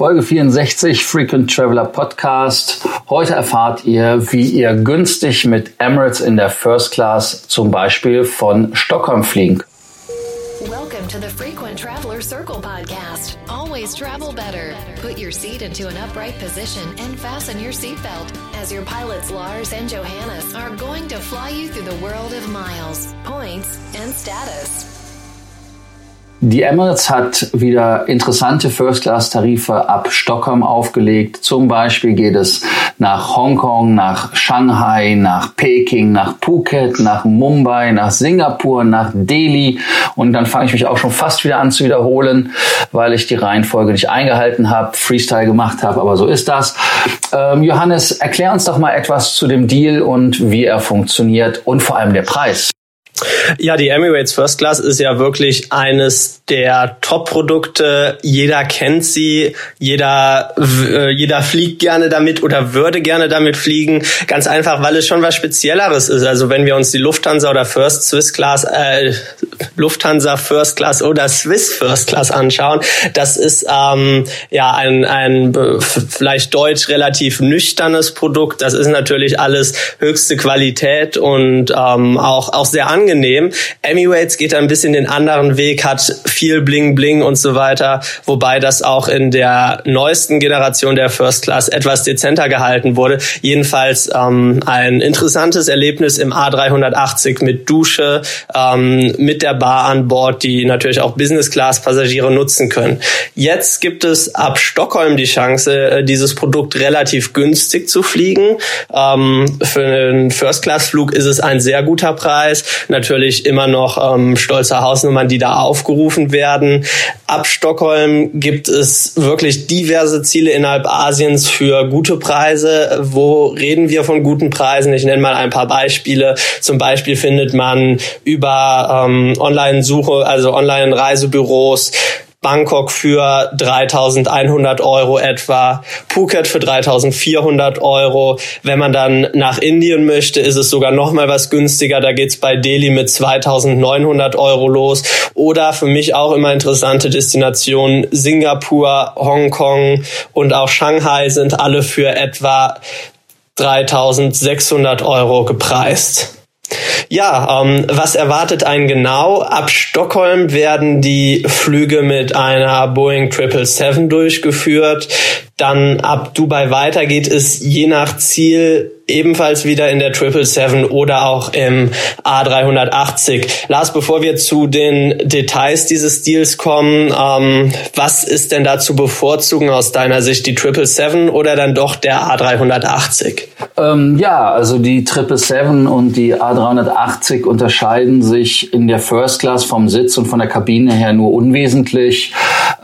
Folge 64 Frequent Traveler Podcast. Heute erfahrt ihr, wie ihr günstig mit Emirates in der First Class zum Beispiel von Stockholm fliegen. Welcome to the Frequent Traveler Circle podcast. Always travel better. Put your seat into an upright position and fasten your seatbelt as your pilots Lars and Johannes are going to fly you through the world of miles, points and status. Die Emirates hat wieder interessante First-Class-Tarife ab Stockholm aufgelegt. Zum Beispiel geht es nach Hongkong, nach Shanghai, nach Peking, nach Phuket, nach Mumbai, nach Singapur, nach Delhi. Und dann fange ich mich auch schon fast wieder an zu wiederholen, weil ich die Reihenfolge nicht eingehalten habe, Freestyle gemacht habe, aber so ist das. Ähm, Johannes, erklär uns doch mal etwas zu dem Deal und wie er funktioniert und vor allem der Preis. Ja, die Emirates First Class ist ja wirklich eines der Top-Produkte. Jeder kennt sie, jeder, äh, jeder fliegt gerne damit oder würde gerne damit fliegen. Ganz einfach, weil es schon was Spezielleres ist. Also wenn wir uns die Lufthansa oder First Swiss Class, äh, Lufthansa First Class oder Swiss First Class anschauen, das ist ähm, ja ein, ein vielleicht deutsch relativ nüchternes Produkt. Das ist natürlich alles höchste Qualität und ähm, auch, auch sehr angenehm angenehm. Emirates geht ein bisschen den anderen Weg, hat viel Bling Bling und so weiter, wobei das auch in der neuesten Generation der First Class etwas dezenter gehalten wurde. Jedenfalls ähm, ein interessantes Erlebnis im A380 mit Dusche, ähm, mit der Bar an Bord, die natürlich auch Business Class Passagiere nutzen können. Jetzt gibt es ab Stockholm die Chance, äh, dieses Produkt relativ günstig zu fliegen. Ähm, für einen First Class Flug ist es ein sehr guter Preis natürlich immer noch ähm, stolze Hausnummern, die da aufgerufen werden. Ab Stockholm gibt es wirklich diverse Ziele innerhalb Asiens für gute Preise. Wo reden wir von guten Preisen? Ich nenne mal ein paar Beispiele. Zum Beispiel findet man über ähm, Online-Suche, also Online-Reisebüros, Bangkok für 3100 Euro etwa, Phuket für 3400 Euro. Wenn man dann nach Indien möchte, ist es sogar noch mal was günstiger. Da geht's bei Delhi mit 2900 Euro los. Oder für mich auch immer interessante Destinationen Singapur, Hongkong und auch Shanghai sind alle für etwa 3600 Euro gepreist. Ja, ähm, was erwartet einen genau? Ab Stockholm werden die Flüge mit einer Boeing 777 durchgeführt. Dann ab Dubai weiter geht es je nach Ziel ebenfalls wieder in der 777 oder auch im A380. Lars, bevor wir zu den Details dieses Deals kommen, ähm, was ist denn da zu bevorzugen aus deiner Sicht, die 777 oder dann doch der A380? Ähm, ja, also die 777 und die A380 unterscheiden sich in der First Class vom Sitz und von der Kabine her nur unwesentlich.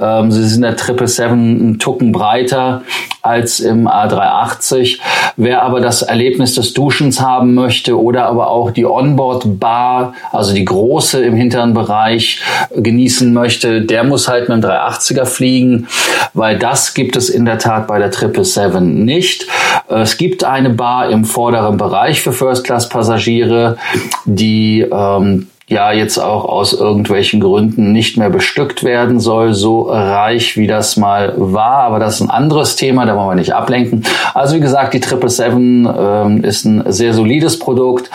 Ähm, sie sind der 777 einen Tucken breiter als im A380. Wer aber das Erlebnis des Duschens haben möchte oder aber auch die Onboard Bar, also die große im hinteren Bereich genießen möchte, der muss halt mit dem 380er fliegen, weil das gibt es in der Tat bei der 777 nicht. Es gibt eine Bar im vorderen Bereich für First Class Passagiere, die ähm, ja jetzt auch aus irgendwelchen Gründen nicht mehr bestückt werden soll, so reich wie das mal war. Aber das ist ein anderes Thema, da wollen wir nicht ablenken. Also wie gesagt, die 777 ähm, ist ein sehr solides Produkt,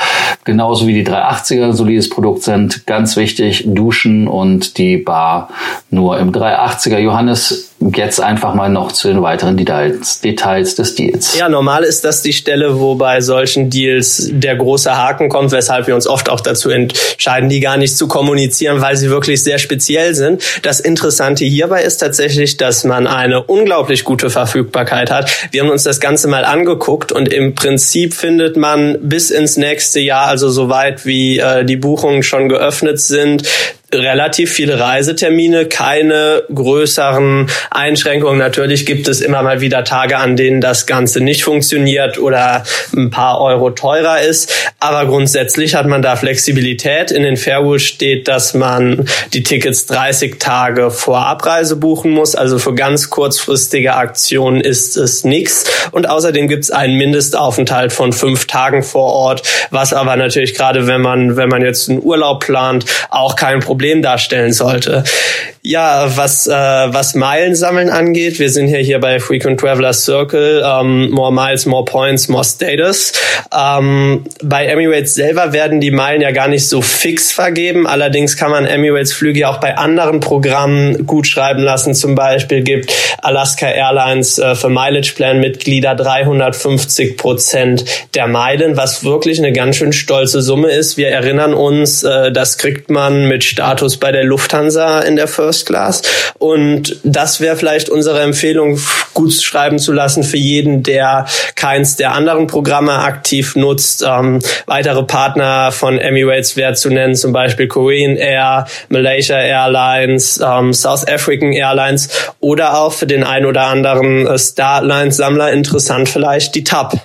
genauso wie die 380er ein solides Produkt sind. Ganz wichtig, Duschen und die Bar nur im 380er. Johannes, jetzt einfach mal noch zu den weiteren Details, Details des Deals. Ja, normal ist das die Stelle, wo bei solchen Deals der große Haken kommt, weshalb wir uns oft auch dazu entscheiden, die gar nicht zu kommunizieren, weil sie wirklich sehr speziell sind. Das Interessante hierbei ist tatsächlich, dass man eine unglaublich gute Verfügbarkeit hat. Wir haben uns das Ganze mal angeguckt und im Prinzip findet man bis ins nächste Jahr, also soweit wie äh, die Buchungen schon geöffnet sind, relativ viele Reisetermine, keine größeren Einschränkungen. Natürlich gibt es immer mal wieder Tage, an denen das Ganze nicht funktioniert oder ein paar Euro teurer ist. Aber grundsätzlich hat man da Flexibilität. In den Fairwool steht, dass man die Tickets 30 Tage vor Abreise buchen muss. Also für ganz kurzfristige Aktionen ist es nichts. Und außerdem gibt es einen Mindestaufenthalt von fünf Tagen vor Ort, was aber natürlich gerade, wenn man, wenn man jetzt einen Urlaub plant, auch kein Problem Problem darstellen sollte. Ja, was, äh, was Meilen sammeln angeht, wir sind ja hier bei Frequent Traveler Circle, ähm, more miles, more points, more status. Ähm, bei Emirates selber werden die Meilen ja gar nicht so fix vergeben. Allerdings kann man Emirates Flüge auch bei anderen Programmen gut schreiben lassen. Zum Beispiel gibt Alaska Airlines äh, für Mileage Plan Mitglieder 350 Prozent der Meilen, was wirklich eine ganz schön stolze Summe ist. Wir erinnern uns, äh, das kriegt man mit Status bei der Lufthansa in der First Class. Und das wäre vielleicht unsere Empfehlung, gut schreiben zu lassen für jeden, der keins der anderen Programme aktiv nutzt. Ähm, weitere Partner von Emirates wäre zu nennen, zum Beispiel Korean Air, Malaysia Airlines, ähm, South African Airlines oder auch für den ein oder anderen äh, Starlines-Sammler interessant vielleicht die TAP.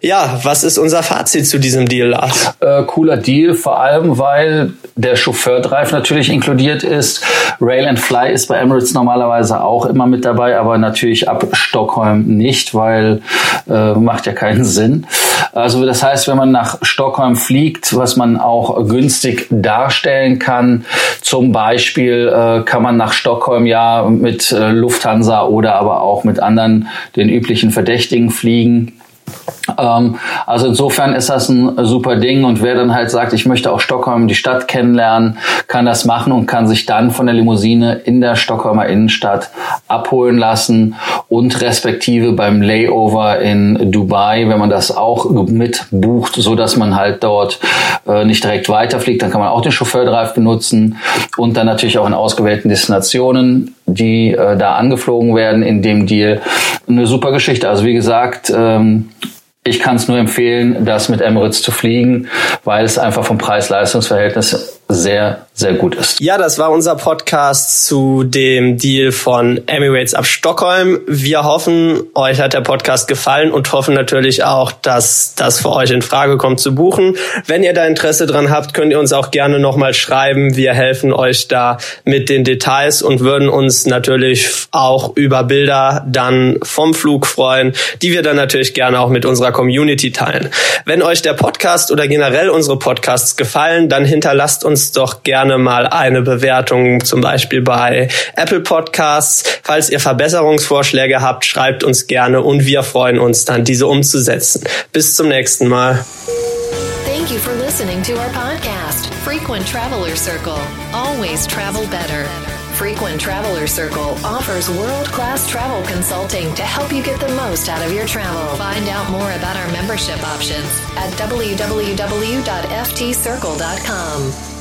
Ja, was ist unser Fazit zu diesem Deal, Lars? Äh, cooler Deal, vor allem weil der Chauffeur-Drive natürlich inkludiert ist. Rail and Fly ist bei Emirates normalerweise auch immer mit dabei, aber natürlich ab Stockholm nicht, weil äh, macht ja keinen Sinn. Also das heißt, wenn man nach Stockholm fliegt, was man auch günstig darstellen kann, zum Beispiel äh, kann man nach Stockholm ja mit äh, Lufthansa oder aber auch mit anderen den üblichen Verdächtigen fliegen. Ähm, also insofern ist das ein super Ding und wer dann halt sagt, ich möchte auch Stockholm, die Stadt kennenlernen, kann das machen und kann sich dann von der Limousine in der Stockholmer Innenstadt abholen lassen und respektive beim Layover in Dubai, wenn man das auch mit bucht, so dass man halt dort äh, nicht direkt weiterfliegt, dann kann man auch den Chauffeur-Drive benutzen und dann natürlich auch in ausgewählten Destinationen, die äh, da angeflogen werden in dem Deal. Eine super Geschichte. Also wie gesagt, ähm, ich kann es nur empfehlen, das mit Emirates zu fliegen, weil es einfach vom Preis-Leistungs-Verhältnis sehr, sehr gut ist. Ja, das war unser Podcast zu dem Deal von Emirates ab Stockholm. Wir hoffen, euch hat der Podcast gefallen und hoffen natürlich auch, dass das für euch in Frage kommt zu buchen. Wenn ihr da Interesse dran habt, könnt ihr uns auch gerne nochmal schreiben. Wir helfen euch da mit den Details und würden uns natürlich auch über Bilder dann vom Flug freuen, die wir dann natürlich gerne auch mit unserer Community teilen. Wenn euch der Podcast oder generell unsere Podcasts gefallen, dann hinterlasst uns doch gerne mal eine Bewertung, zum Beispiel bei Apple Podcasts. Falls ihr Verbesserungsvorschläge habt, schreibt uns gerne und wir freuen uns dann, diese umzusetzen. Bis zum nächsten Mal. Thank you for listening to our podcast, Frequent Traveler Circle. Always travel better. Frequent Traveler Circle offers world class travel consulting to help you get the most out of your travel. Find out more about our membership options at www.ftcircle.com.